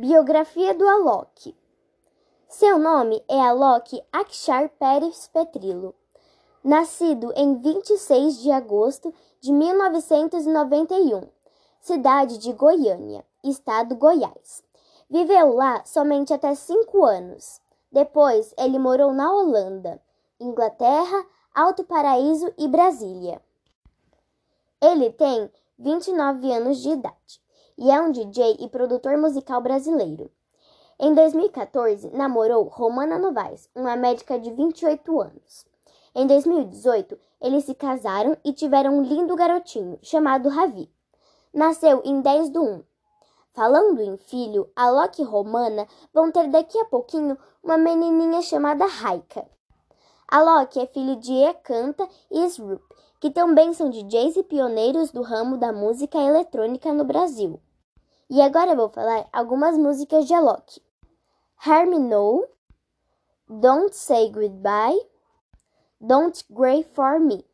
Biografia do Alok. Seu nome é Alok Akshar Pérez Petrilo. Nascido em 26 de agosto de 1991, cidade de Goiânia, estado Goiás. Viveu lá somente até cinco anos. Depois, ele morou na Holanda, Inglaterra, Alto Paraíso e Brasília. Ele tem 29 anos de idade e é um DJ e produtor musical brasileiro. Em 2014, namorou Romana Novaes, uma médica de 28 anos. Em 2018, eles se casaram e tiveram um lindo garotinho chamado Ravi. Nasceu em 10 do 1. Falando em filho, a Loki e Romana vão ter daqui a pouquinho uma menininha chamada Raika. A Loki é filho de Ekanta e Srup, que também são DJs e pioneiros do ramo da música eletrônica no Brasil. E agora eu vou falar algumas músicas de Alok. Hear Me Know, Don't Say Goodbye, Don't Grey For Me.